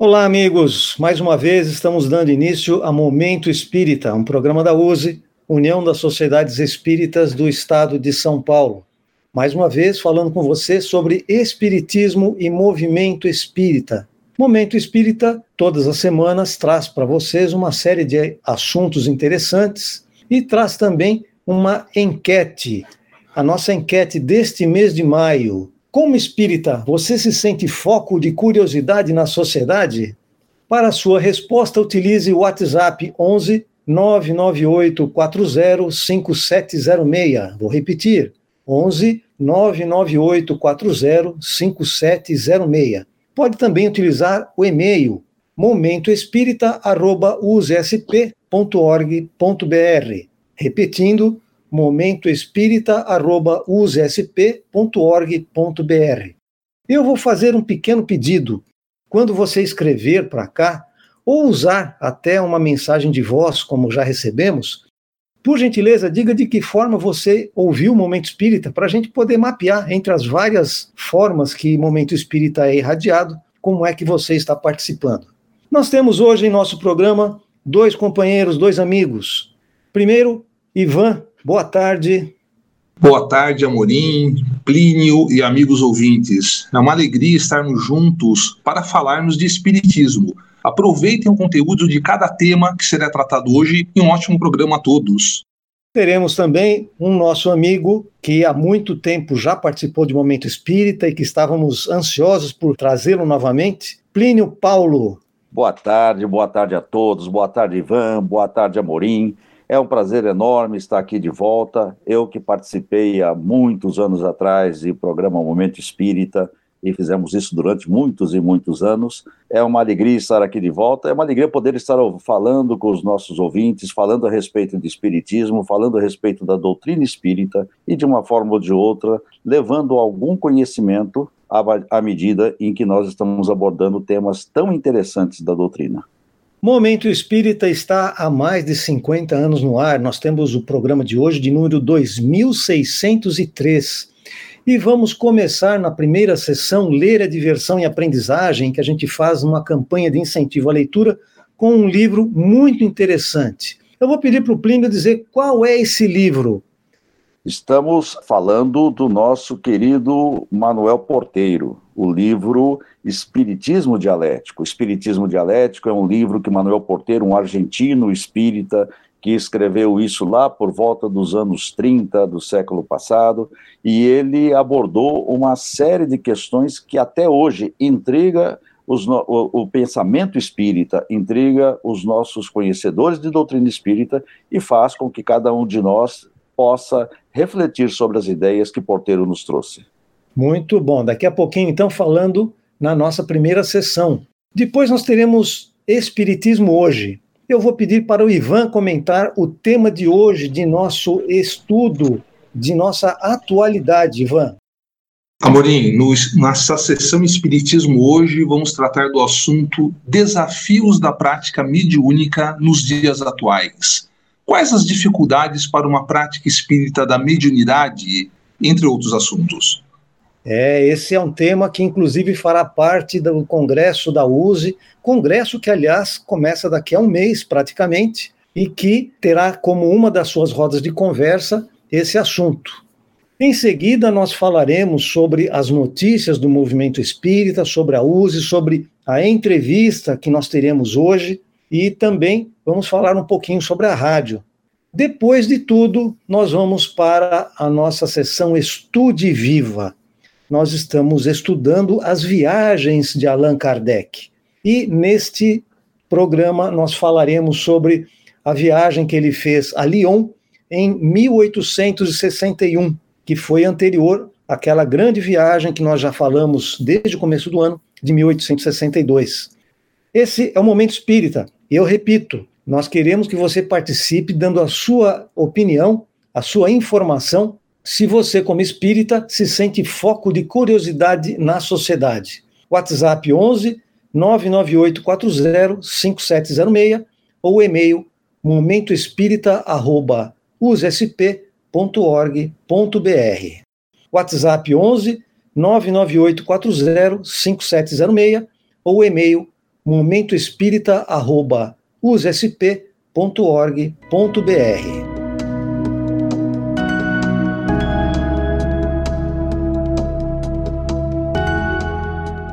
Olá, amigos. Mais uma vez estamos dando início a Momento Espírita, um programa da USE, União das Sociedades Espíritas do Estado de São Paulo. Mais uma vez falando com você sobre Espiritismo e Movimento Espírita. Momento Espírita, todas as semanas, traz para vocês uma série de assuntos interessantes e traz também uma enquete. A nossa enquete deste mês de maio, como espírita, você se sente foco de curiosidade na sociedade? Para sua resposta, utilize o WhatsApp 11 998 40 5706. Vou repetir: 11 998 40 5706. Pode também utilizar o e-mail momentoespírita.usp.org.br. Repetindo, momentoespírita.usp.org.br. Eu vou fazer um pequeno pedido. Quando você escrever para cá, ou usar até uma mensagem de voz, como já recebemos, por gentileza, diga de que forma você ouviu o Momento Espírita, para a gente poder mapear entre as várias formas que Momento Espírita é irradiado, como é que você está participando. Nós temos hoje em nosso programa dois companheiros, dois amigos. Primeiro, Ivan, Boa tarde. Boa tarde, Amorim, Plínio e amigos ouvintes. É uma alegria estarmos juntos para falarmos de Espiritismo. Aproveitem o conteúdo de cada tema que será tratado hoje e um ótimo programa a todos. Teremos também um nosso amigo que há muito tempo já participou de Momento Espírita e que estávamos ansiosos por trazê-lo novamente, Plínio Paulo. Boa tarde, boa tarde a todos, boa tarde, Ivan, boa tarde, Amorim. É um prazer enorme estar aqui de volta. Eu que participei há muitos anos atrás do programa Momento Espírita e fizemos isso durante muitos e muitos anos. É uma alegria estar aqui de volta, é uma alegria poder estar falando com os nossos ouvintes, falando a respeito de espiritismo, falando a respeito da doutrina espírita e de uma forma ou de outra, levando algum conhecimento à medida em que nós estamos abordando temas tão interessantes da doutrina. Momento Espírita está há mais de 50 anos no ar. Nós temos o programa de hoje de número 2603. E vamos começar na primeira sessão, Ler a Diversão e Aprendizagem, que a gente faz numa campanha de incentivo à leitura, com um livro muito interessante. Eu vou pedir para o Plínio dizer qual é esse livro. Estamos falando do nosso querido Manuel Porteiro, o livro Espiritismo Dialético. Espiritismo Dialético é um livro que Manuel Porteiro, um argentino espírita, que escreveu isso lá por volta dos anos 30 do século passado, e ele abordou uma série de questões que até hoje intriga os, o, o, pensamento espírita, intriga os nossos conhecedores de doutrina espírita e faz com que cada um de nós possa refletir sobre as ideias que Porteiro nos trouxe. Muito bom. Daqui a pouquinho, então, falando na nossa primeira sessão. Depois nós teremos Espiritismo hoje. Eu vou pedir para o Ivan comentar o tema de hoje, de nosso estudo, de nossa atualidade, Ivan. Amorim, no, nessa sessão Espiritismo hoje vamos tratar do assunto Desafios da prática mediúnica nos dias atuais. Quais as dificuldades para uma prática espírita da mediunidade, entre outros assuntos? É, esse é um tema que, inclusive, fará parte do congresso da USE, congresso que, aliás, começa daqui a um mês, praticamente, e que terá como uma das suas rodas de conversa esse assunto. Em seguida, nós falaremos sobre as notícias do movimento espírita, sobre a USE, sobre a entrevista que nós teremos hoje e também vamos falar um pouquinho sobre a rádio. Depois de tudo, nós vamos para a nossa sessão Estude Viva nós estamos estudando as viagens de Allan Kardec. E neste programa nós falaremos sobre a viagem que ele fez a Lyon em 1861, que foi anterior àquela grande viagem que nós já falamos desde o começo do ano, de 1862. Esse é o momento espírita. Eu repito, nós queremos que você participe dando a sua opinião, a sua informação se você, como espírita, se sente foco de curiosidade na sociedade. WhatsApp 11 99840 5706 ou e-mail momentoespírita.usp.org.br. WhatsApp 11 99840 5706 ou e-mail momentoespírita.usp.org.br.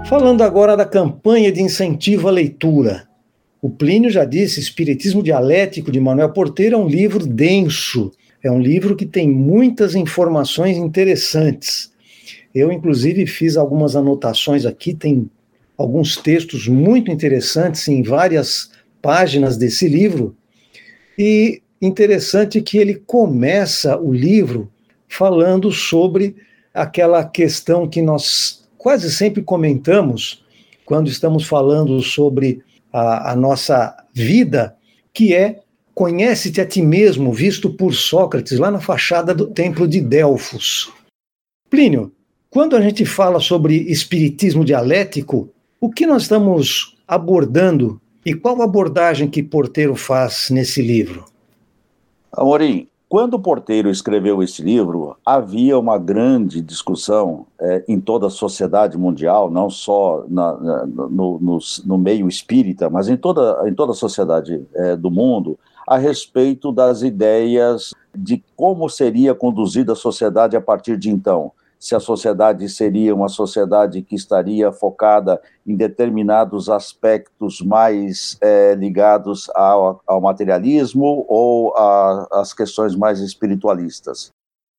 Falando agora da campanha de incentivo à leitura. O Plínio já disse, Espiritismo Dialético de Manuel Porteiro é um livro denso, é um livro que tem muitas informações interessantes. Eu, inclusive, fiz algumas anotações aqui, tem alguns textos muito interessantes em várias páginas desse livro. E interessante que ele começa o livro falando sobre aquela questão que nós quase sempre comentamos quando estamos falando sobre a, a nossa vida, que é Conhece-te a ti mesmo, visto por Sócrates, lá na fachada do templo de Delfos. Plínio, quando a gente fala sobre espiritismo dialético, o que nós estamos abordando e qual abordagem que Porteiro faz nesse livro? Amorim, quando Porteiro escreveu esse livro, havia uma grande discussão é, em toda a sociedade mundial, não só na, na, no, no, no, meio espírita, mas em toda, em toda a sociedade é, do mundo, a respeito das ideias de como seria conduzida a sociedade a partir de então se a sociedade seria uma sociedade que estaria focada em determinados aspectos mais é, ligados ao, ao, materialismo ou às questões mais espiritualistas.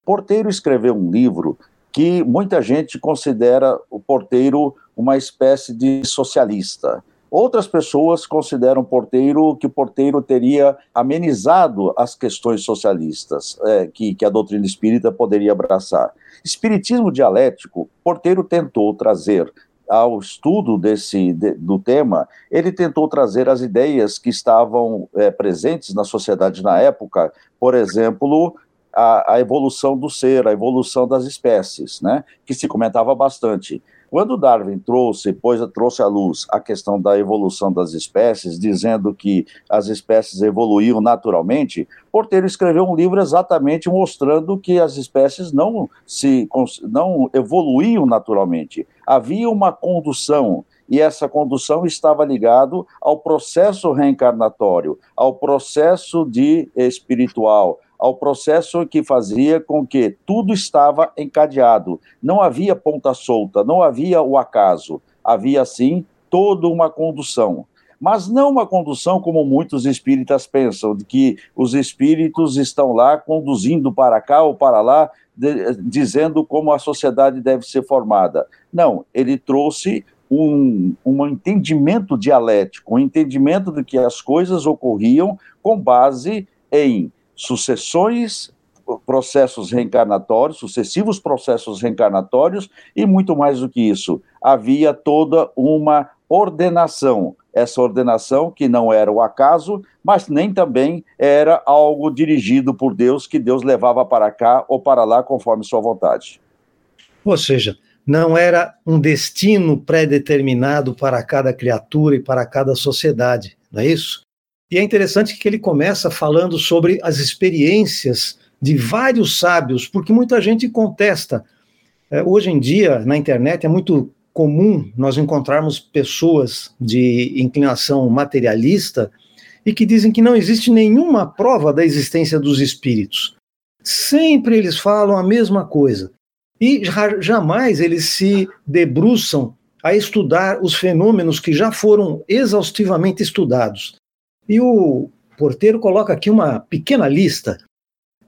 Porteiro escreveu um livro que muita gente considera o Porteiro uma espécie de socialista. Outras pessoas consideram Porteiro que Porteiro teria amenizado as questões socialistas é, que, que a doutrina espírita poderia abraçar. Espiritismo dialético, Porteiro tentou trazer ao estudo desse de, do tema, ele tentou trazer as ideias que estavam é, presentes na sociedade na época, por exemplo, a, a, evolução do ser, a evolução das espécies, né, que se comentava bastante. Quando Darwin trouxe, pois trouxe à luz a questão da evolução das espécies, dizendo que as espécies evoluíam naturalmente, Porteiro escreveu um livro exatamente mostrando que as espécies não se não evoluíam naturalmente. Havia uma condução e essa condução estava ligado ao processo reencarnatório, ao processo de espiritual, ao processo que fazia com que tudo estava encadeado. Não havia ponta solta, não havia o acaso. Havia, sim, toda uma condução. Mas não uma condução como muitos espíritas pensam, de que os espíritos estão lá conduzindo para cá ou para lá, de, dizendo como a sociedade deve ser formada. Não, ele trouxe um, um entendimento dialético, um entendimento de que as coisas ocorriam com base em sucessões, processos reencarnatórios, sucessivos processos reencarnatórios, e muito mais do que isso, havia toda uma ordenação. Essa ordenação que não era o acaso, mas nem também era algo dirigido por Deus, que Deus levava para cá ou para lá conforme sua vontade. Ou seja, não era um destino pré-determinado para cada criatura e para cada sociedade, não é isso? E é interessante que ele começa falando sobre as experiências de vários sábios, porque muita gente contesta. É, hoje em dia, na internet, é muito comum nós encontrarmos pessoas de inclinação materialista e que dizem que não existe nenhuma prova da existência dos espíritos. Sempre eles falam a mesma coisa. E jamais eles se debruçam a estudar os fenômenos que já foram exaustivamente estudados. E o porteiro coloca aqui uma pequena lista: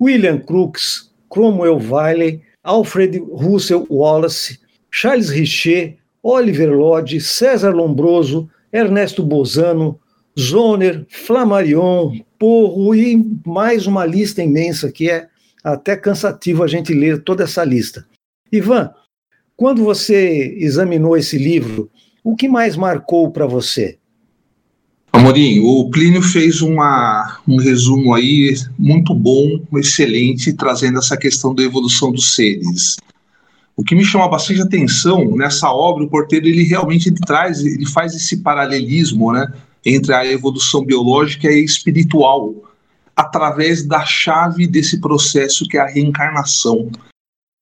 William Crookes, Cromwell Wiley, Alfred Russel Wallace, Charles Richer, Oliver Lodge, César Lombroso, Ernesto Bozano, Zoner, Flammarion, Porro e mais uma lista imensa que é até cansativo a gente ler toda essa lista. Ivan, quando você examinou esse livro, o que mais marcou para você? Amorim, o Plínio fez uma, um resumo aí muito bom, excelente, trazendo essa questão da evolução dos seres. O que me chama bastante atenção nessa obra, o Porteiro, ele realmente ele traz, ele faz esse paralelismo, né, entre a evolução biológica e espiritual, através da chave desse processo que é a reencarnação.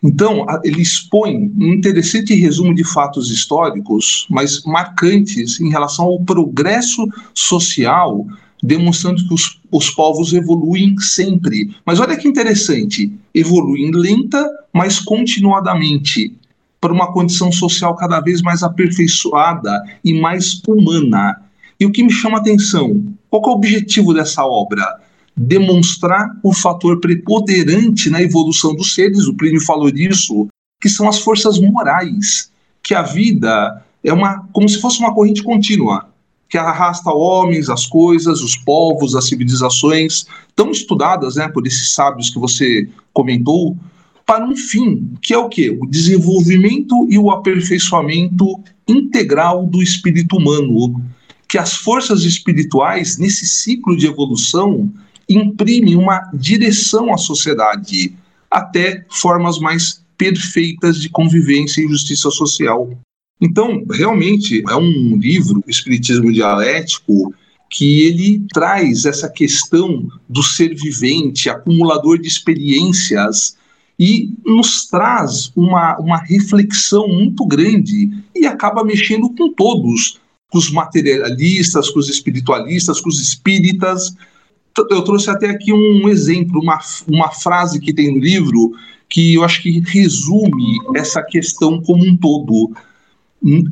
Então, ele expõe um interessante resumo de fatos históricos, mas marcantes em relação ao progresso social, demonstrando que os, os povos evoluem sempre. Mas olha que interessante, evoluem lenta, mas continuadamente, para uma condição social cada vez mais aperfeiçoada e mais humana. E o que me chama a atenção, qual é o objetivo dessa obra? Demonstrar o fator preponderante na evolução dos seres, o Plínio falou disso, que são as forças morais, que a vida é uma como se fosse uma corrente contínua, que arrasta homens, as coisas, os povos, as civilizações, tão estudadas né, por esses sábios que você comentou, para um fim, que é o quê? O desenvolvimento e o aperfeiçoamento integral do espírito humano. Que as forças espirituais, nesse ciclo de evolução, imprime uma direção à sociedade, até formas mais perfeitas de convivência e justiça social. Então, realmente, é um livro, Espiritismo Dialético, que ele traz essa questão do ser vivente, acumulador de experiências, e nos traz uma, uma reflexão muito grande e acaba mexendo com todos, com os materialistas, com os espiritualistas, com os espíritas, eu trouxe até aqui um exemplo, uma, uma frase que tem no livro que eu acho que resume essa questão como um todo.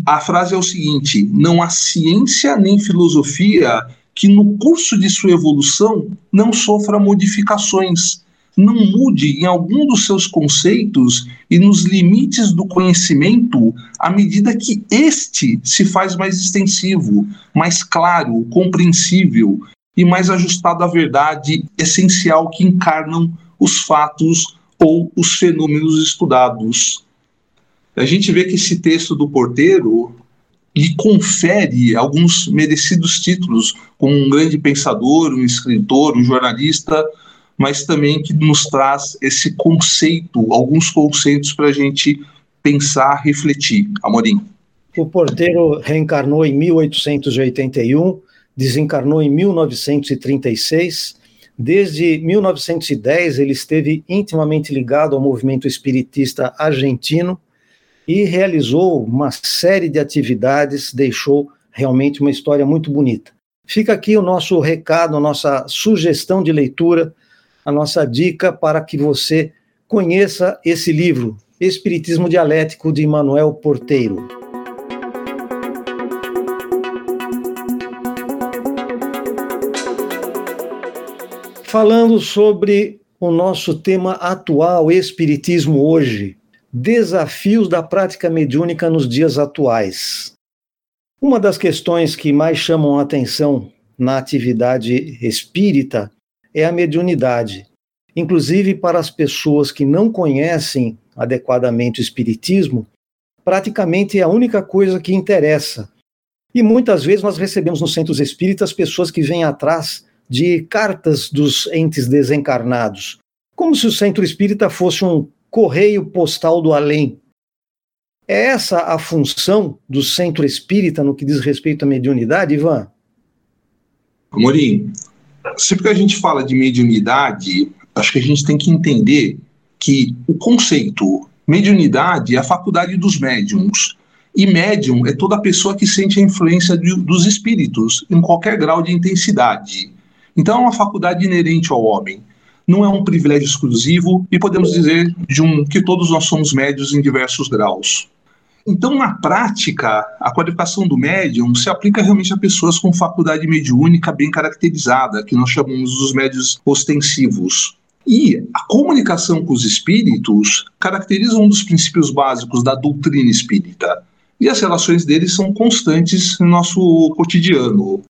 A frase é o seguinte: não há ciência nem filosofia que no curso de sua evolução não sofra modificações, não mude em algum dos seus conceitos e nos limites do conhecimento à medida que este se faz mais extensivo, mais claro, compreensível, e mais ajustado à verdade essencial que encarnam os fatos ou os fenômenos estudados. A gente vê que esse texto do porteiro lhe confere alguns merecidos títulos, como um grande pensador, um escritor, um jornalista, mas também que nos traz esse conceito, alguns conceitos para a gente pensar, refletir. Amorim. O porteiro reencarnou em 1881 desencarnou em 1936. Desde 1910, ele esteve intimamente ligado ao movimento espiritista argentino e realizou uma série de atividades, deixou realmente uma história muito bonita. Fica aqui o nosso recado, a nossa sugestão de leitura, a nossa dica para que você conheça esse livro, Espiritismo Dialético, de Manuel Porteiro. Falando sobre o nosso tema atual, Espiritismo hoje, desafios da prática mediúnica nos dias atuais. Uma das questões que mais chamam a atenção na atividade espírita é a mediunidade. Inclusive, para as pessoas que não conhecem adequadamente o Espiritismo, praticamente é a única coisa que interessa. E muitas vezes nós recebemos nos centros espíritas pessoas que vêm atrás de cartas dos entes desencarnados, como se o centro espírita fosse um correio postal do além. É essa a função do centro espírita no que diz respeito à mediunidade, Ivan? Amorim, sempre que a gente fala de mediunidade, acho que a gente tem que entender que o conceito mediunidade é a faculdade dos médiums. E médium é toda pessoa que sente a influência de, dos espíritos em qualquer grau de intensidade. Então, é uma faculdade inerente ao homem. Não é um privilégio exclusivo e podemos dizer de um que todos nós somos médios em diversos graus. Então, na prática, a qualificação do médium se aplica realmente a pessoas com faculdade mediúnica bem caracterizada, que nós chamamos dos médios ostensivos. E a comunicação com os espíritos caracteriza um dos princípios básicos da doutrina espírita. E as relações deles são constantes no nosso cotidiano.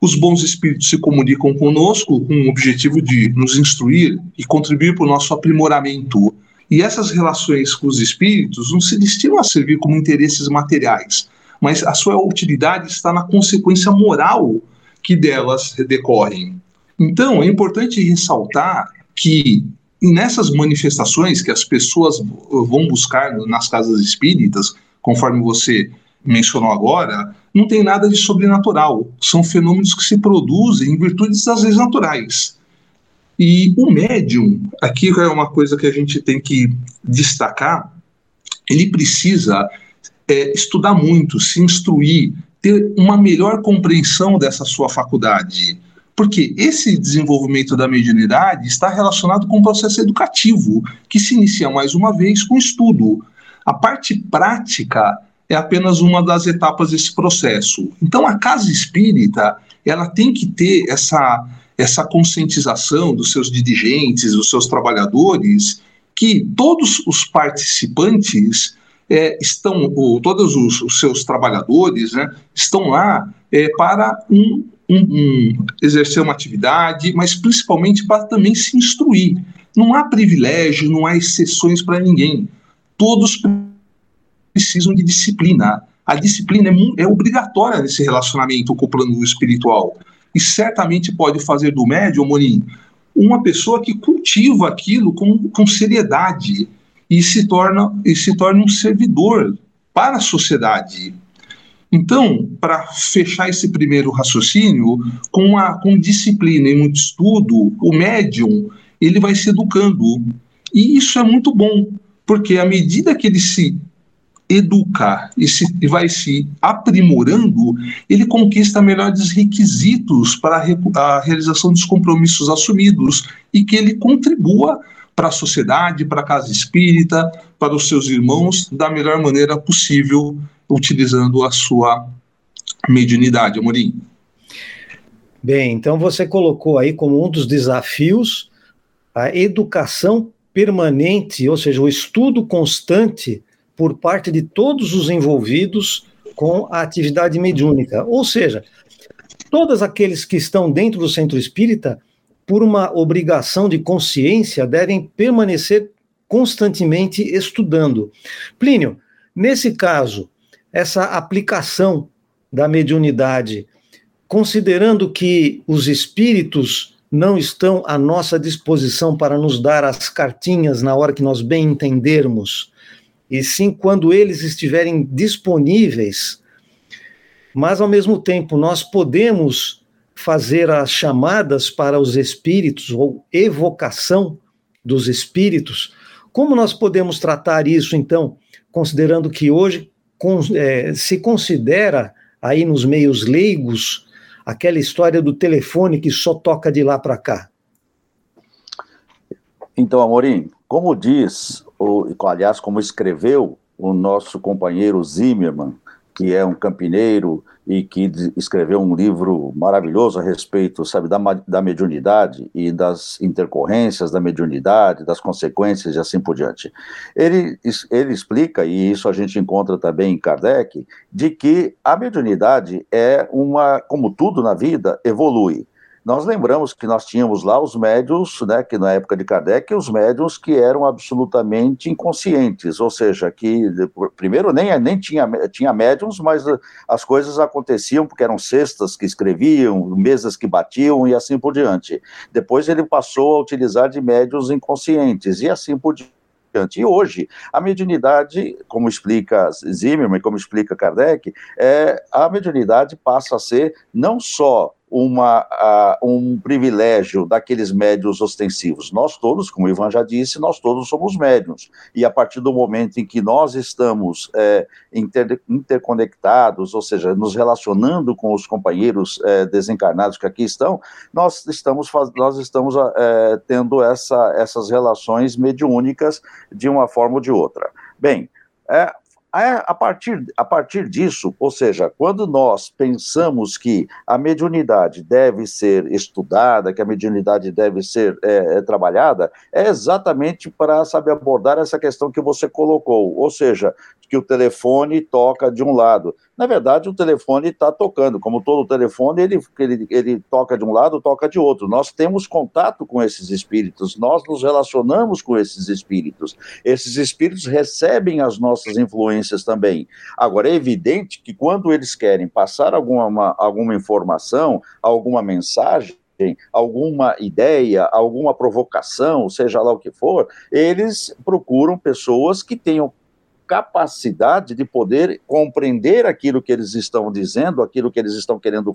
Os bons espíritos se comunicam conosco com o objetivo de nos instruir e contribuir para o nosso aprimoramento. E essas relações com os espíritos não se destinam a servir como interesses materiais, mas a sua utilidade está na consequência moral que delas decorrem. Então, é importante ressaltar que nessas manifestações que as pessoas vão buscar nas casas espíritas, conforme você mencionou agora, não tem nada de sobrenatural. São fenômenos que se produzem em virtude das leis naturais. E o médium, aqui é uma coisa que a gente tem que destacar, ele precisa é, estudar muito, se instruir, ter uma melhor compreensão dessa sua faculdade. Porque esse desenvolvimento da mediunidade está relacionado com o processo educativo, que se inicia mais uma vez com o estudo. A parte prática é apenas uma das etapas desse processo. Então, a casa espírita ela tem que ter essa, essa conscientização dos seus dirigentes, dos seus trabalhadores, que todos os participantes é, estão, ou todos os, os, seus trabalhadores, né, estão lá é, para um, um, um, exercer uma atividade, mas principalmente para também se instruir. Não há privilégio, não há exceções para ninguém. Todos de disciplina. A disciplina é, é obrigatória nesse relacionamento com o plano espiritual. E certamente pode fazer do médium, Morim, uma pessoa que cultiva aquilo com, com seriedade e se torna, e se torna um servidor para a sociedade. Então, para fechar esse primeiro raciocínio, com, a, com disciplina e muito estudo, o médium ele vai se educando. E isso é muito bom, porque à medida que ele se educa e, se, e vai se aprimorando, ele conquista melhores requisitos para a, a realização dos compromissos assumidos e que ele contribua para a sociedade, para a casa espírita, para os seus irmãos, da melhor maneira possível, utilizando a sua mediunidade, Amorim. Bem, então você colocou aí como um dos desafios a educação permanente, ou seja, o estudo constante por parte de todos os envolvidos com a atividade mediúnica. Ou seja, todos aqueles que estão dentro do centro espírita por uma obrigação de consciência, devem permanecer constantemente estudando. Plínio, nesse caso, essa aplicação da mediunidade, considerando que os espíritos não estão à nossa disposição para nos dar as cartinhas na hora que nós bem entendermos, e sim quando eles estiverem disponíveis, mas ao mesmo tempo nós podemos fazer as chamadas para os espíritos ou evocação dos espíritos. Como nós podemos tratar isso, então, considerando que hoje é, se considera aí nos meios leigos aquela história do telefone que só toca de lá para cá? Então, Amorim, como diz, ou, aliás, como escreveu o nosso companheiro Zimmermann, que é um campineiro e que escreveu um livro maravilhoso a respeito, sabe, da, da mediunidade e das intercorrências da mediunidade, das consequências e assim por diante. Ele, ele explica, e isso a gente encontra também em Kardec, de que a mediunidade é uma, como tudo na vida, evolui. Nós lembramos que nós tínhamos lá os médios, né, que na época de Kardec, os médios que eram absolutamente inconscientes, ou seja, que primeiro nem, nem tinha, tinha médiums, mas as coisas aconteciam porque eram cestas que escreviam, mesas que batiam e assim por diante. Depois ele passou a utilizar de médios inconscientes e assim por diante. E hoje, a mediunidade, como explica Zimmermann, como explica Kardec, é, a mediunidade passa a ser não só uma, uh, um privilégio daqueles médios ostensivos. Nós todos, como o Ivan já disse, nós todos somos médios. E a partir do momento em que nós estamos é, inter, interconectados, ou seja, nos relacionando com os companheiros é, desencarnados que aqui estão, nós estamos, nós estamos é, tendo essa, essas relações mediúnicas de uma forma ou de outra. Bem, é, a partir, a partir disso, ou seja, quando nós pensamos que a mediunidade deve ser estudada, que a mediunidade deve ser é, é, trabalhada, é exatamente para saber abordar essa questão que você colocou, ou seja, que o telefone toca de um lado. Na verdade, o telefone está tocando, como todo telefone, ele, ele, ele toca de um lado, toca de outro. Nós temos contato com esses espíritos, nós nos relacionamos com esses espíritos. Esses espíritos recebem as nossas influências também. Agora, é evidente que quando eles querem passar alguma, alguma informação, alguma mensagem, alguma ideia, alguma provocação, seja lá o que for, eles procuram pessoas que tenham capacidade de poder compreender aquilo que eles estão dizendo, aquilo que eles estão querendo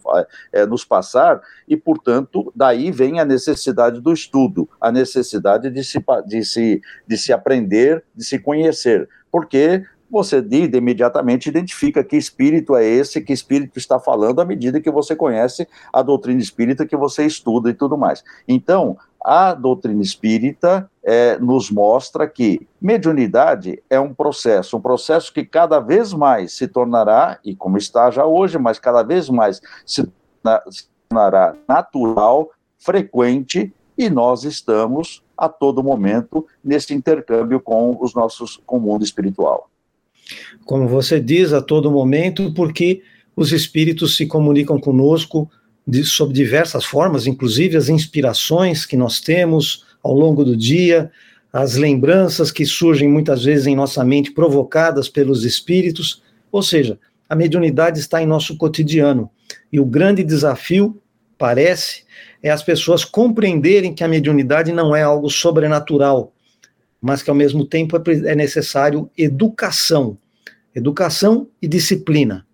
é, nos passar, e, portanto, daí vem a necessidade do estudo, a necessidade de se, de se, de se aprender, de se conhecer, porque você imediatamente identifica que espírito é esse, que espírito está falando, à medida que você conhece a doutrina espírita, que você estuda e tudo mais. Então, a doutrina espírita é, nos mostra que mediunidade é um processo, um processo que cada vez mais se tornará, e como está já hoje, mas cada vez mais se, na, se tornará natural, frequente, e nós estamos a todo momento nesse intercâmbio com os nossos com o mundo espiritual. Como você diz, a todo momento, porque os espíritos se comunicam conosco de, sob diversas formas, inclusive as inspirações que nós temos ao longo do dia, as lembranças que surgem muitas vezes em nossa mente provocadas pelos espíritos, ou seja, a mediunidade está em nosso cotidiano. E o grande desafio, parece, é as pessoas compreenderem que a mediunidade não é algo sobrenatural, mas que ao mesmo tempo é, é necessário educação, educação e disciplina.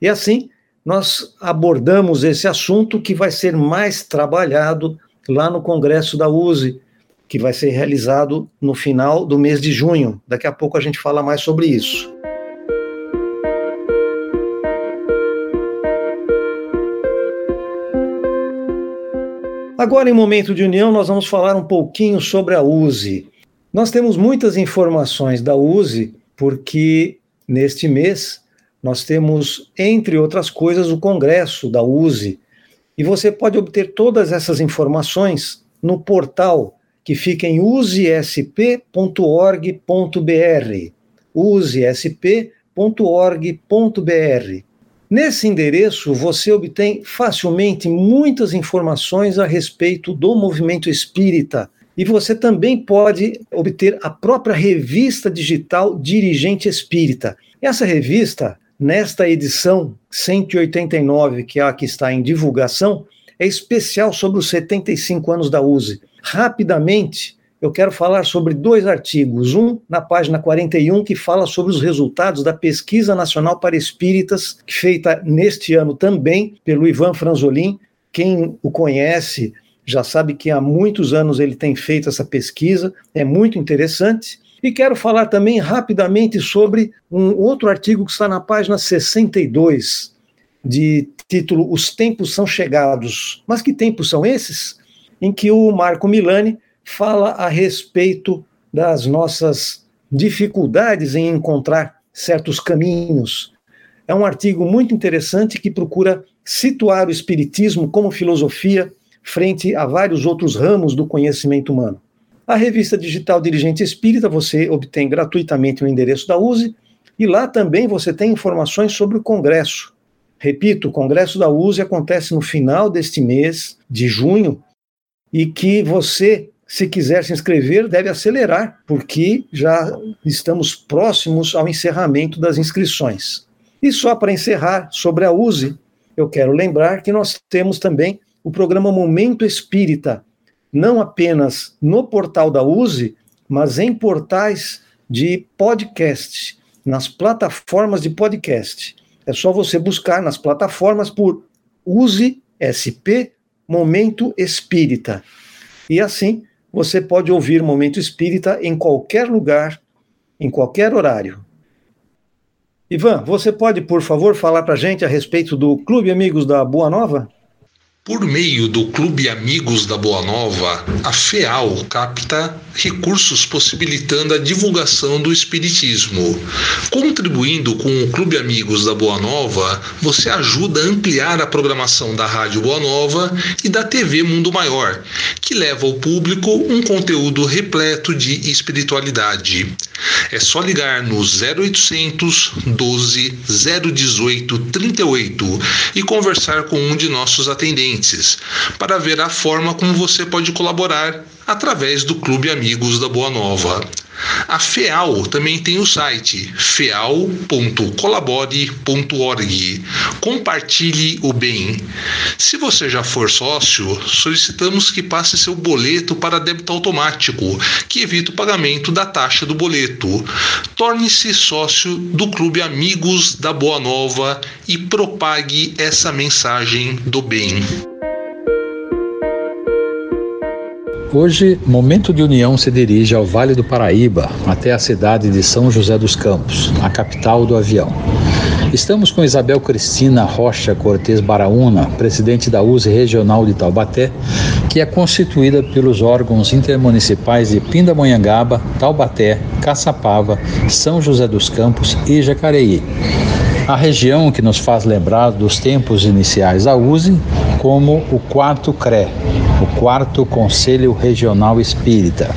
E assim, nós abordamos esse assunto que vai ser mais trabalhado lá no Congresso da USE, que vai ser realizado no final do mês de junho. Daqui a pouco a gente fala mais sobre isso. Agora, em momento de união, nós vamos falar um pouquinho sobre a USE. Nós temos muitas informações da USE, porque neste mês nós temos, entre outras coisas, o congresso da USE. E você pode obter todas essas informações no portal que fica em usesp.org.br. usesp.org.br. Nesse endereço, você obtém facilmente muitas informações a respeito do movimento espírita, e você também pode obter a própria revista digital Dirigente Espírita. Essa revista, nesta edição 189, que é a que está em divulgação, é especial sobre os 75 anos da USE. Rapidamente, eu quero falar sobre dois artigos. Um na página 41, que fala sobre os resultados da Pesquisa Nacional para Espíritas, feita neste ano também pelo Ivan Franzolin. Quem o conhece já sabe que há muitos anos ele tem feito essa pesquisa, é muito interessante. E quero falar também rapidamente sobre um outro artigo que está na página 62, de título Os Tempos São Chegados. Mas que tempos são esses? Em que o Marco Milani fala a respeito das nossas dificuldades em encontrar certos caminhos. É um artigo muito interessante que procura situar o Espiritismo como filosofia frente a vários outros ramos do conhecimento humano. A revista digital Dirigente Espírita você obtém gratuitamente no endereço da USE e lá também você tem informações sobre o congresso. Repito, o congresso da USE acontece no final deste mês de junho e que você, se quiser se inscrever, deve acelerar, porque já estamos próximos ao encerramento das inscrições. E só para encerrar sobre a USE, eu quero lembrar que nós temos também o programa Momento Espírita, não apenas no portal da USE, mas em portais de podcast, nas plataformas de podcast. É só você buscar nas plataformas por Use SP Momento Espírita. E assim você pode ouvir Momento Espírita em qualquer lugar, em qualquer horário. Ivan, você pode, por favor, falar para a gente a respeito do Clube Amigos da Boa Nova? Por meio do Clube Amigos da Boa Nova, a FEAL capta recursos possibilitando a divulgação do Espiritismo. Contribuindo com o Clube Amigos da Boa Nova, você ajuda a ampliar a programação da Rádio Boa Nova e da TV Mundo Maior, que leva ao público um conteúdo repleto de espiritualidade. É só ligar no 0800 12 018 38 e conversar com um de nossos atendentes para ver a forma como você pode colaborar através do Clube Amigos da Boa Nova. A FEAL também tem o site feal.colabore.org. Compartilhe o bem. Se você já for sócio, solicitamos que passe seu boleto para débito automático, que evita o pagamento da taxa do boleto. Torne-se sócio do Clube Amigos da Boa Nova e propague essa mensagem do bem. Hoje, Momento de União se dirige ao Vale do Paraíba, até a cidade de São José dos Campos, a capital do avião. Estamos com Isabel Cristina Rocha Cortes Baraúna, presidente da USE Regional de Taubaté, que é constituída pelos órgãos intermunicipais de Pindamonhangaba, Taubaté, Caçapava, São José dos Campos e Jacareí. A região que nos faz lembrar dos tempos iniciais da USE como o quarto CRE, o quarto Conselho Regional Espírita.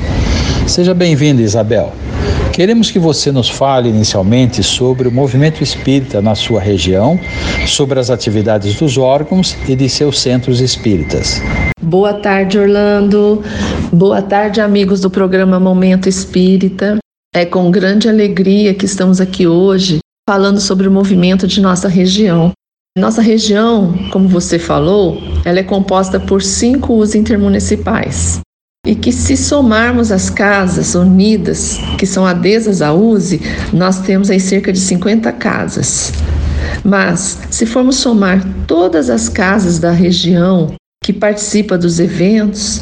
Seja bem-vinda, Isabel. Queremos que você nos fale inicialmente sobre o movimento espírita na sua região, sobre as atividades dos órgãos e de seus centros espíritas. Boa tarde, Orlando. Boa tarde, amigos do programa Momento Espírita. É com grande alegria que estamos aqui hoje falando sobre o movimento de nossa região. Nossa região, como você falou, ela é composta por cinco usos intermunicipais. E que se somarmos as casas unidas, que são adesas à USE, nós temos aí cerca de 50 casas. Mas, se formos somar todas as casas da região que participam dos eventos,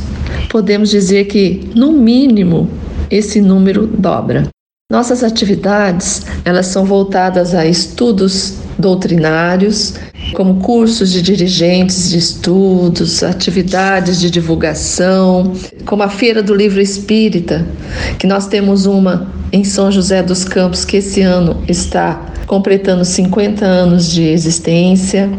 podemos dizer que, no mínimo, esse número dobra. Nossas atividades, elas são voltadas a estudos doutrinários, como cursos de dirigentes de estudos, atividades de divulgação, como a Feira do Livro Espírita, que nós temos uma em São José dos Campos, que esse ano está completando 50 anos de existência.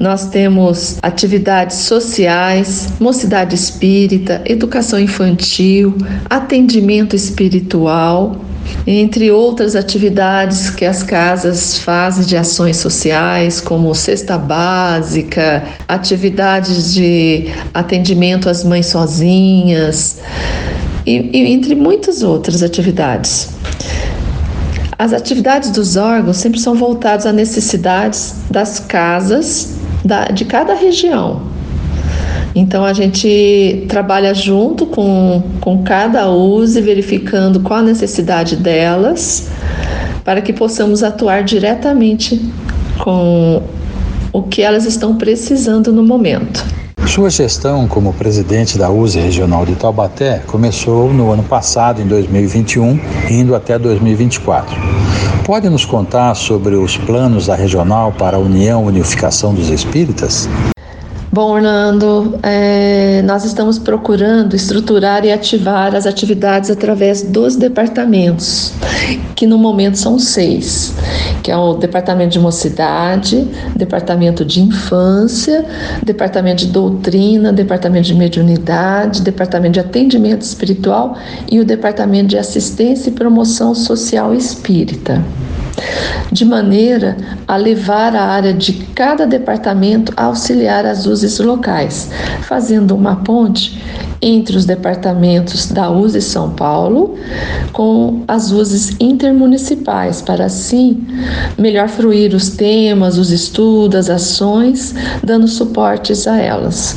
Nós temos atividades sociais, mocidade espírita, educação infantil, atendimento espiritual entre outras atividades que as casas fazem de ações sociais, como cesta básica, atividades de atendimento às mães sozinhas, e, e entre muitas outras atividades. As atividades dos órgãos sempre são voltadas às necessidades das casas da, de cada região. Então a gente trabalha junto com, com cada USE, verificando qual a necessidade delas, para que possamos atuar diretamente com o que elas estão precisando no momento. Sua gestão como presidente da USE Regional de Taubaté começou no ano passado, em 2021, indo até 2024. Pode nos contar sobre os planos da regional para a união e unificação dos espíritas? Bom, Orlando, é, nós estamos procurando estruturar e ativar as atividades através dos departamentos, que no momento são seis, que é o Departamento de Mocidade, Departamento de Infância, Departamento de Doutrina, Departamento de Mediunidade, Departamento de Atendimento Espiritual e o Departamento de Assistência e Promoção Social Espírita de maneira a levar a área de cada departamento a auxiliar as USES locais, fazendo uma ponte entre os departamentos da USE São Paulo com as USES intermunicipais, para assim melhor fruir os temas, os estudos, as ações, dando suportes a elas.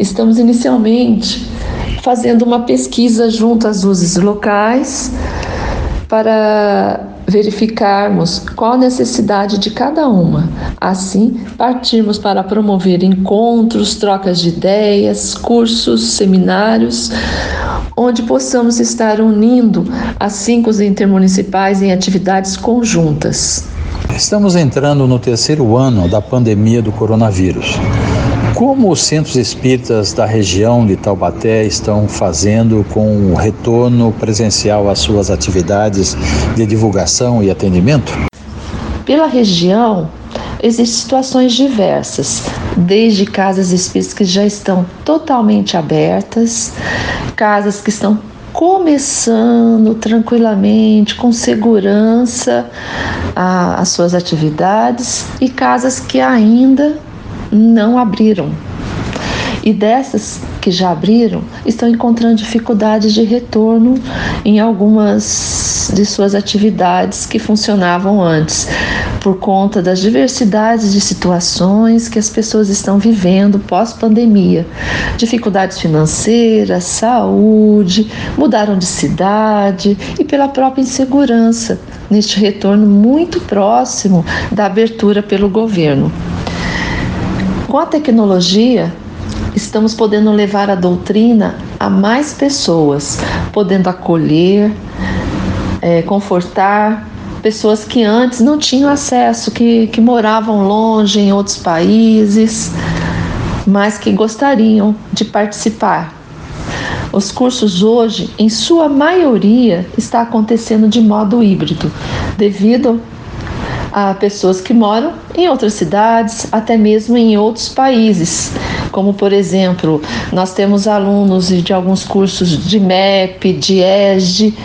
Estamos inicialmente fazendo uma pesquisa junto às USES locais para verificarmos qual a necessidade de cada uma. Assim, partirmos para promover encontros, trocas de ideias, cursos, seminários, onde possamos estar unindo as cinco intermunicipais em atividades conjuntas. Estamos entrando no terceiro ano da pandemia do coronavírus. Como os centros espíritas da região de Taubaté estão fazendo com o retorno presencial às suas atividades de divulgação e atendimento? Pela região, existem situações diversas, desde casas espíritas que já estão totalmente abertas, casas que estão começando tranquilamente, com segurança, a, as suas atividades, e casas que ainda não abriram. E dessas que já abriram, estão encontrando dificuldades de retorno em algumas de suas atividades que funcionavam antes, por conta das diversidades de situações que as pessoas estão vivendo pós-pandemia. Dificuldades financeiras, saúde, mudaram de cidade e pela própria insegurança neste retorno muito próximo da abertura pelo governo. Com a tecnologia, estamos podendo levar a doutrina a mais pessoas, podendo acolher, é, confortar pessoas que antes não tinham acesso, que, que moravam longe em outros países, mas que gostariam de participar. Os cursos hoje, em sua maioria, está acontecendo de modo híbrido, devido a pessoas que moram em outras cidades, até mesmo em outros países. Como, por exemplo, nós temos alunos de alguns cursos de MEP, de ESG,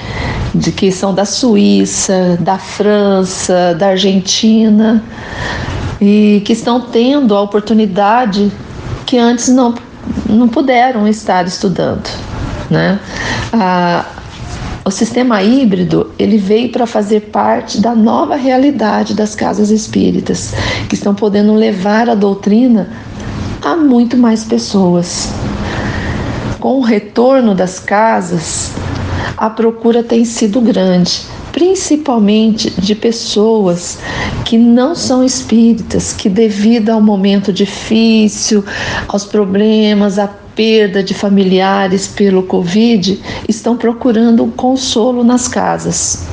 de que são da Suíça, da França, da Argentina, e que estão tendo a oportunidade que antes não, não puderam estar estudando. Né? A, o sistema híbrido ele veio para fazer parte da nova realidade das casas espíritas, que estão podendo levar a doutrina a muito mais pessoas. Com o retorno das casas, a procura tem sido grande, principalmente de pessoas que não são espíritas, que devido ao momento difícil, aos problemas, à perda de familiares pelo Covid estão procurando um consolo nas casas.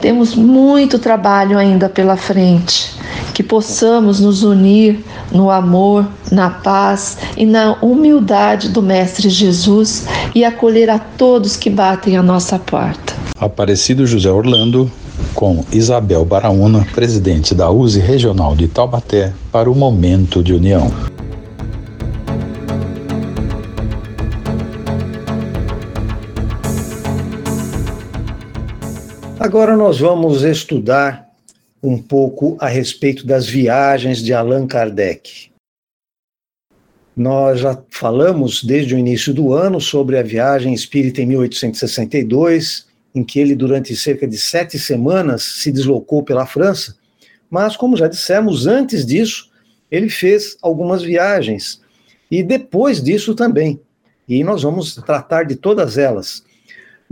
Temos muito trabalho ainda pela frente, que possamos nos unir no amor, na paz e na humildade do Mestre Jesus e acolher a todos que batem a nossa porta. Aparecido José Orlando, com Isabel Baraúna, presidente da USE Regional de Taubaté, para o Momento de União. Agora nós vamos estudar um pouco a respeito das viagens de Allan Kardec. Nós já falamos desde o início do ano sobre a viagem espírita em 1862, em que ele, durante cerca de sete semanas, se deslocou pela França. Mas, como já dissemos, antes disso, ele fez algumas viagens. E depois disso também. E nós vamos tratar de todas elas.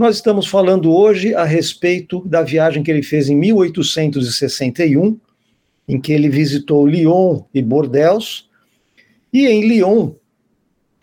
Nós estamos falando hoje a respeito da viagem que ele fez em 1861, em que ele visitou Lyon e Bordeaux, e em Lyon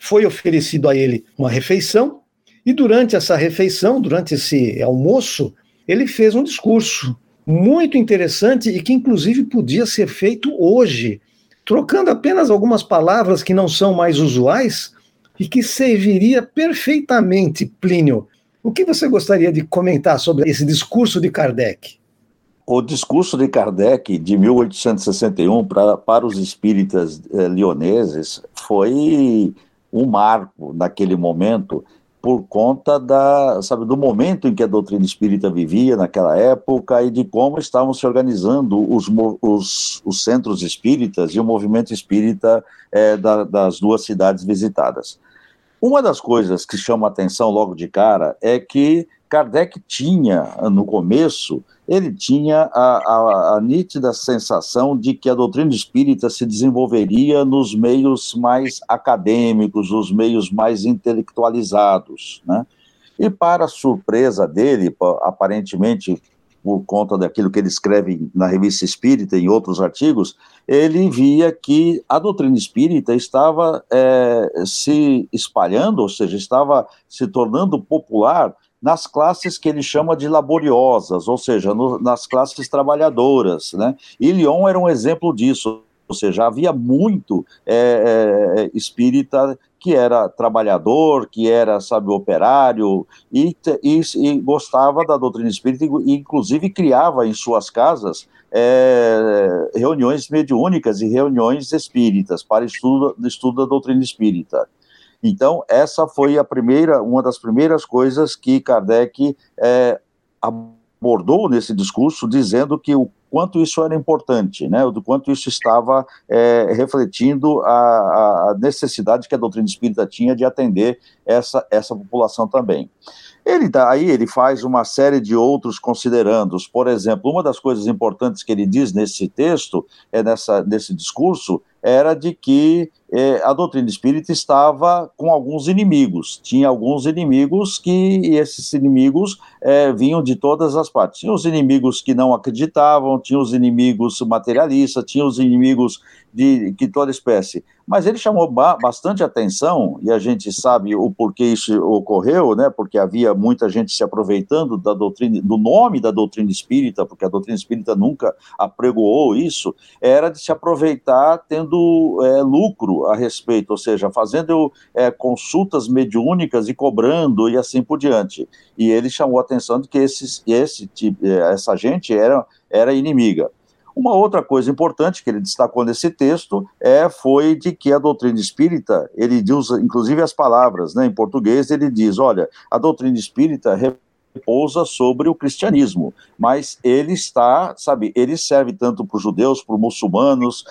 foi oferecido a ele uma refeição, e durante essa refeição, durante esse almoço, ele fez um discurso muito interessante e que inclusive podia ser feito hoje, trocando apenas algumas palavras que não são mais usuais e que serviria perfeitamente, Plínio, o que você gostaria de comentar sobre esse discurso de Kardec? O discurso de Kardec de 1861 para, para os espíritas eh, lioneses foi um marco naquele momento por conta da, sabe, do momento em que a doutrina espírita vivia naquela época e de como estavam se organizando os, os, os centros espíritas e o movimento espírita eh, da, das duas cidades visitadas. Uma das coisas que chama a atenção logo de cara é que Kardec tinha, no começo, ele tinha a, a, a, nítida sensação de que a doutrina espírita se desenvolveria nos meios mais acadêmicos, nos meios mais intelectualizados, né? E para surpresa dele, aparentemente por conta daquilo que ele escreve na Revista Espírita e em outros artigos, ele via que a doutrina espírita estava é, se espalhando, ou seja, estava se tornando popular nas classes que ele chama de laboriosas, ou seja, no, nas classes trabalhadoras. Né? E Lyon era um exemplo disso, ou seja, havia muito é, é, espírita que era trabalhador, que era, sabe, operário, e, e, e gostava da doutrina espírita, e inclusive criava em suas casas é, reuniões mediúnicas e reuniões espíritas para estudo, estudo da doutrina espírita. Então, essa foi a primeira, uma das primeiras coisas que Kardec é, abordou nesse discurso, dizendo que o quanto isso era importante, né, do quanto isso estava é, refletindo a, a, necessidade que a doutrina espírita tinha de atender essa, essa população também. Ele aí ele faz uma série de outros considerandos. Por exemplo, uma das coisas importantes que ele diz nesse texto, é nessa, nesse discurso, era de que é, a doutrina espírita estava com alguns inimigos. Tinha alguns inimigos que e esses inimigos é, vinham de todas as partes. Tinha os inimigos que não acreditavam, tinha os inimigos materialistas, tinha os inimigos de que toda espécie. Mas ele chamou ba bastante atenção, e a gente sabe o porquê isso ocorreu, né? Porque havia muita gente se aproveitando da doutrina, do nome da doutrina espírita, porque a doutrina espírita nunca apregoou isso, era de se aproveitar tendo é, lucro a respeito, ou seja, fazendo é, consultas mediúnicas e cobrando e assim por diante. E ele chamou a atenção de que esses, esse, é, essa gente era, era inimiga. Uma outra coisa importante que ele destacou nesse texto é foi de que a doutrina espírita, ele usa inclusive as palavras, né, em português, ele diz, olha, a doutrina espírita repousa sobre o cristianismo, mas ele está, sabe, ele serve tanto para os judeus, para os muçulmanos,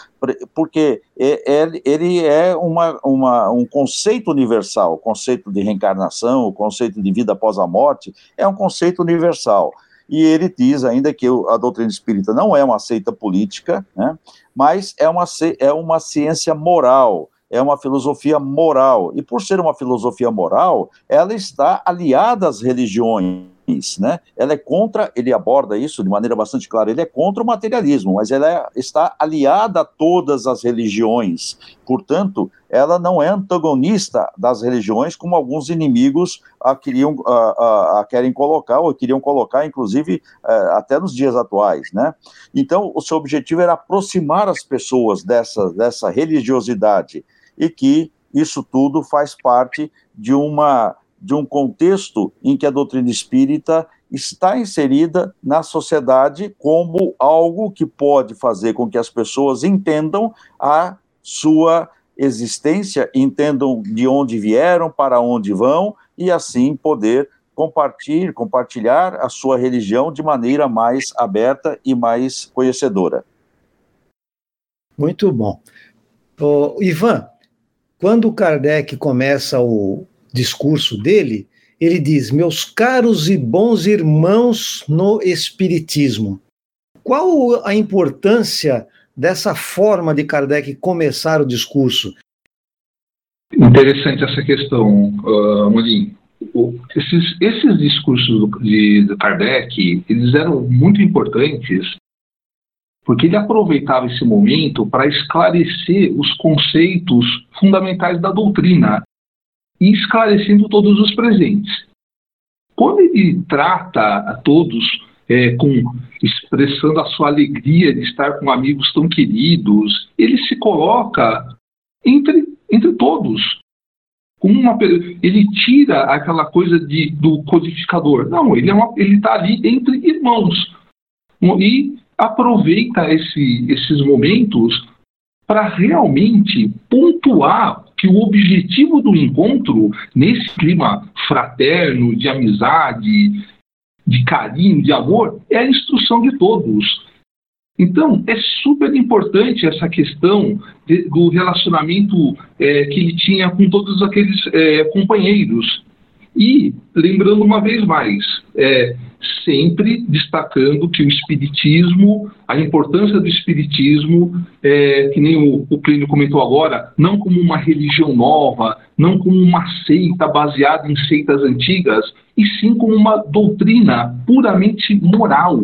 porque ele é uma, uma, um conceito universal, o conceito de reencarnação, o conceito de vida após a morte, é um conceito universal. E ele diz ainda que a doutrina espírita não é uma seita política, né, mas é uma, é uma ciência moral, é uma filosofia moral. E por ser uma filosofia moral, ela está aliada às religiões né? Ela é contra, ele aborda isso de maneira bastante clara, ele é contra o materialismo, mas ela é, está aliada a todas as religiões. Portanto, ela não é antagonista das religiões, como alguns inimigos a queriam a, a, a querem colocar ou queriam colocar, inclusive é, até nos dias atuais, né? Então, o seu objetivo era aproximar as pessoas dessa dessa religiosidade e que isso tudo faz parte de uma de um contexto em que a doutrina espírita está inserida na sociedade como algo que pode fazer com que as pessoas entendam a sua existência, entendam de onde vieram, para onde vão e assim poder compartilhar, compartilhar a sua religião de maneira mais aberta e mais conhecedora. Muito bom. Ivan, quando Kardec começa o, discurso dele, ele diz: Meus caros e bons irmãos no Espiritismo. Qual a importância dessa forma de Kardec começar o discurso? Interessante essa questão, uh. Esses, esses discursos de, de Kardec, eles eram muito importantes porque ele aproveitava esse momento para esclarecer os conceitos fundamentais da doutrina e esclarecendo todos os presentes. Quando ele trata a todos é, com expressando a sua alegria de estar com amigos tão queridos, ele se coloca entre, entre todos. Uma, ele tira aquela coisa de, do codificador. Não, ele é está ali entre irmãos. E aproveita esse, esses momentos para realmente pontuar que o objetivo do encontro, nesse clima fraterno, de amizade, de carinho, de amor, é a instrução de todos. Então, é super importante essa questão de, do relacionamento é, que ele tinha com todos aqueles é, companheiros. E, lembrando uma vez mais, é, sempre destacando que o Espiritismo, a importância do Espiritismo, é, que nem o, o Clínio comentou agora, não como uma religião nova, não como uma seita baseada em seitas antigas, e sim como uma doutrina puramente moral,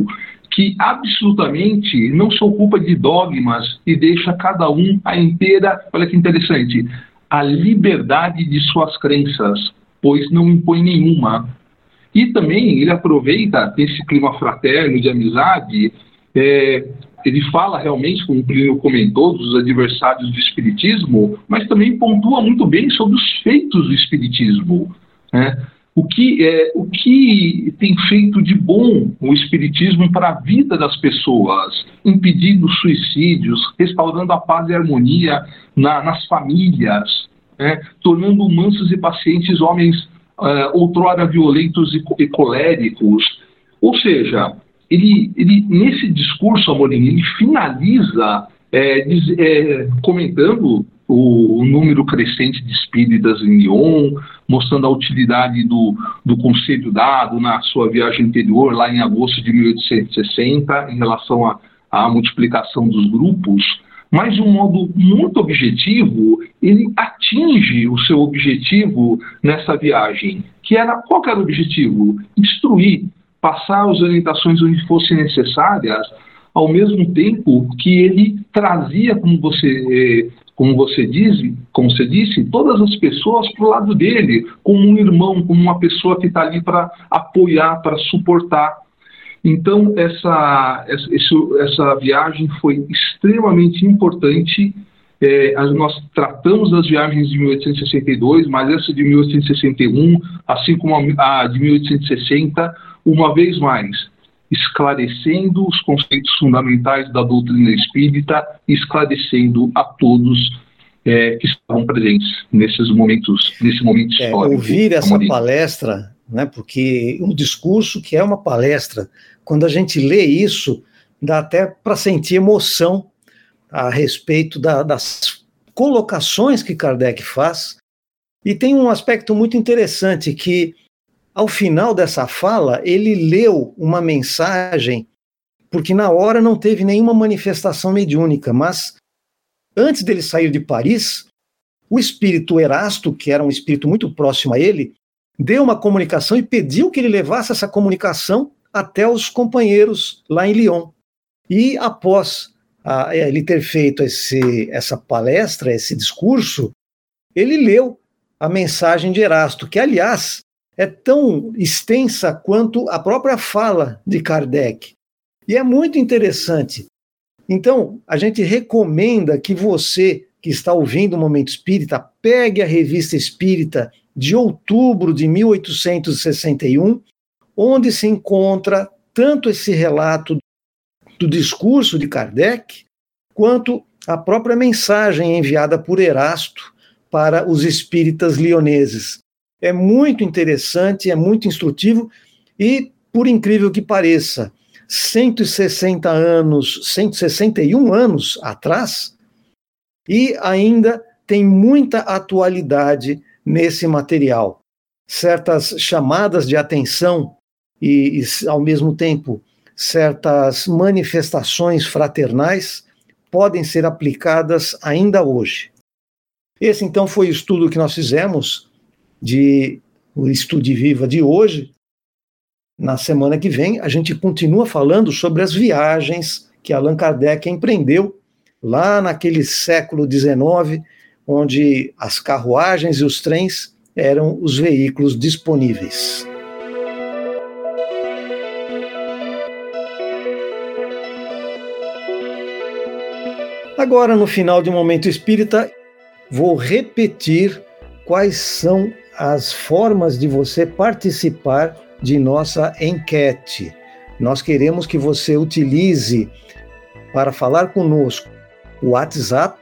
que absolutamente não se ocupa de dogmas e deixa cada um a inteira, olha que interessante, a liberdade de suas crenças, pois não impõe nenhuma. E também ele aproveita esse clima fraterno de amizade, é, ele fala realmente, como o Plínio comentou, dos adversários do Espiritismo, mas também pontua muito bem sobre os feitos do Espiritismo. Né? O, que, é, o que tem feito de bom o Espiritismo para a vida das pessoas, impedindo suicídios, restaurando a paz e a harmonia na, nas famílias, né? tornando mansos e pacientes homens uh, outrora violentos e, e coléricos. Ou seja, ele, ele, nesse discurso, Amorim, ele finaliza é, diz, é, comentando o, o, número crescente de espíritas em Lyon, mostrando a utilidade do, do conselho dado na sua viagem anterior, lá em agosto de 1860, em relação à multiplicação dos grupos, mas de um modo muito objetivo, ele atinge o seu objetivo nessa viagem, que era qual era o objetivo? Instruir, passar as orientações onde fossem necessárias, ao mesmo tempo que ele trazia, como você como você diz, como você disse, todas as pessoas para o lado dele, como um irmão, como uma pessoa que está ali para apoiar, para suportar. Então essa, essa, essa viagem foi extremamente importante. É, nós tratamos das viagens de 1862, mas essa de 1861, assim como a, de 1860, uma vez mais, esclarecendo os conceitos fundamentais da doutrina espírita, esclarecendo a todos é, que estavam presentes nesses momentos, nesse momento é, histórico. Ouvir essa palestra, né, porque um discurso que é uma palestra, quando a gente lê isso, dá até para sentir emoção a respeito da, das colocações que Kardec faz. E tem um aspecto muito interessante que ao final dessa fala, ele leu uma mensagem, porque na hora não teve nenhuma manifestação mediúnica, mas antes dele sair de Paris, o espírito Erasto, que era um espírito muito próximo a ele, deu uma comunicação e pediu que ele levasse essa comunicação até os companheiros lá em Lyon. E após a, ele ter feito esse, essa palestra, esse discurso, ele leu a mensagem de Erasto, que, aliás, é tão extensa quanto a própria fala de Kardec. E é muito interessante. Então, a gente recomenda que você que está ouvindo o Momento Espírita pegue a Revista Espírita de outubro de 1861, onde se encontra tanto esse relato do discurso de Kardec, quanto a própria mensagem enviada por Erasto para os espíritas lioneses é muito interessante, é muito instrutivo e, por incrível que pareça, 160 anos, 161 anos atrás, e ainda tem muita atualidade nesse material. Certas chamadas de atenção e, e ao mesmo tempo, certas manifestações fraternais podem ser aplicadas ainda hoje. Esse então foi o estudo que nós fizemos de o Estude Viva de hoje, na semana que vem, a gente continua falando sobre as viagens que Allan Kardec empreendeu lá naquele século XIX, onde as carruagens e os trens eram os veículos disponíveis. Agora, no final de Momento Espírita, vou repetir quais são as formas de você participar de nossa enquete. Nós queremos que você utilize para falar conosco o WhatsApp.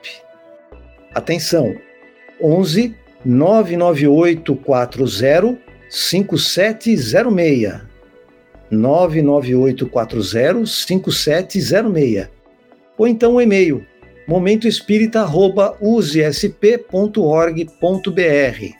Atenção, 11 99840 5706. 99840 5706. Ou então o e-mail momentoespírita.usesp.org.br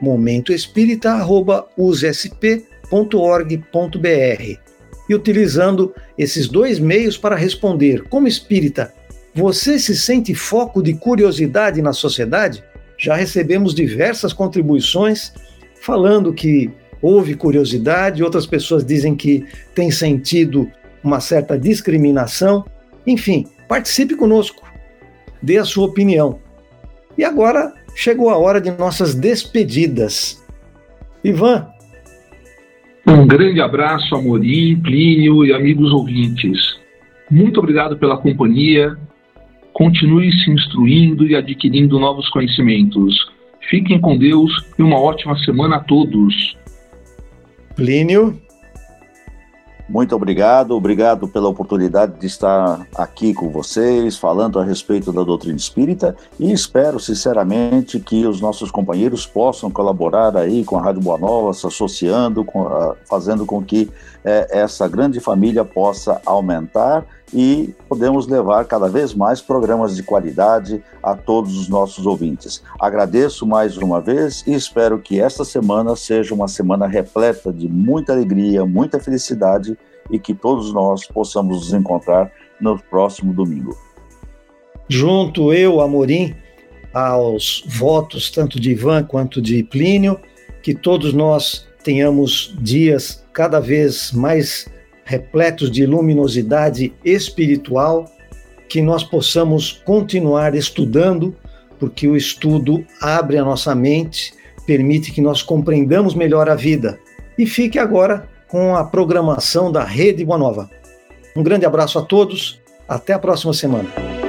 momentoespírita.usesp.org.br e utilizando esses dois meios para responder como espírita. Você se sente foco de curiosidade na sociedade? Já recebemos diversas contribuições falando que houve curiosidade, outras pessoas dizem que tem sentido uma certa discriminação. Enfim, participe conosco, dê a sua opinião. E agora chegou a hora de nossas despedidas. Ivan. Um grande abraço, Amorim, Plínio e amigos ouvintes. Muito obrigado pela companhia. Continue se instruindo e adquirindo novos conhecimentos. Fiquem com Deus e uma ótima semana a todos. Plínio. Muito obrigado, obrigado pela oportunidade de estar aqui com vocês, falando a respeito da doutrina espírita e espero sinceramente que os nossos companheiros possam colaborar aí com a Rádio Boa Nova, se associando, com, fazendo com que uh, essa grande família possa aumentar e podemos levar cada vez mais programas de qualidade a todos os nossos ouvintes. Agradeço mais uma vez e espero que esta semana seja uma semana repleta de muita alegria, muita felicidade e que todos nós possamos nos encontrar no próximo domingo. Junto eu, Amorim, aos votos tanto de Ivan quanto de Plínio, que todos nós tenhamos dias cada vez mais repletos de luminosidade espiritual, que nós possamos continuar estudando, porque o estudo abre a nossa mente, permite que nós compreendamos melhor a vida. E fique agora com a programação da Rede Boa Nova. Um grande abraço a todos, até a próxima semana.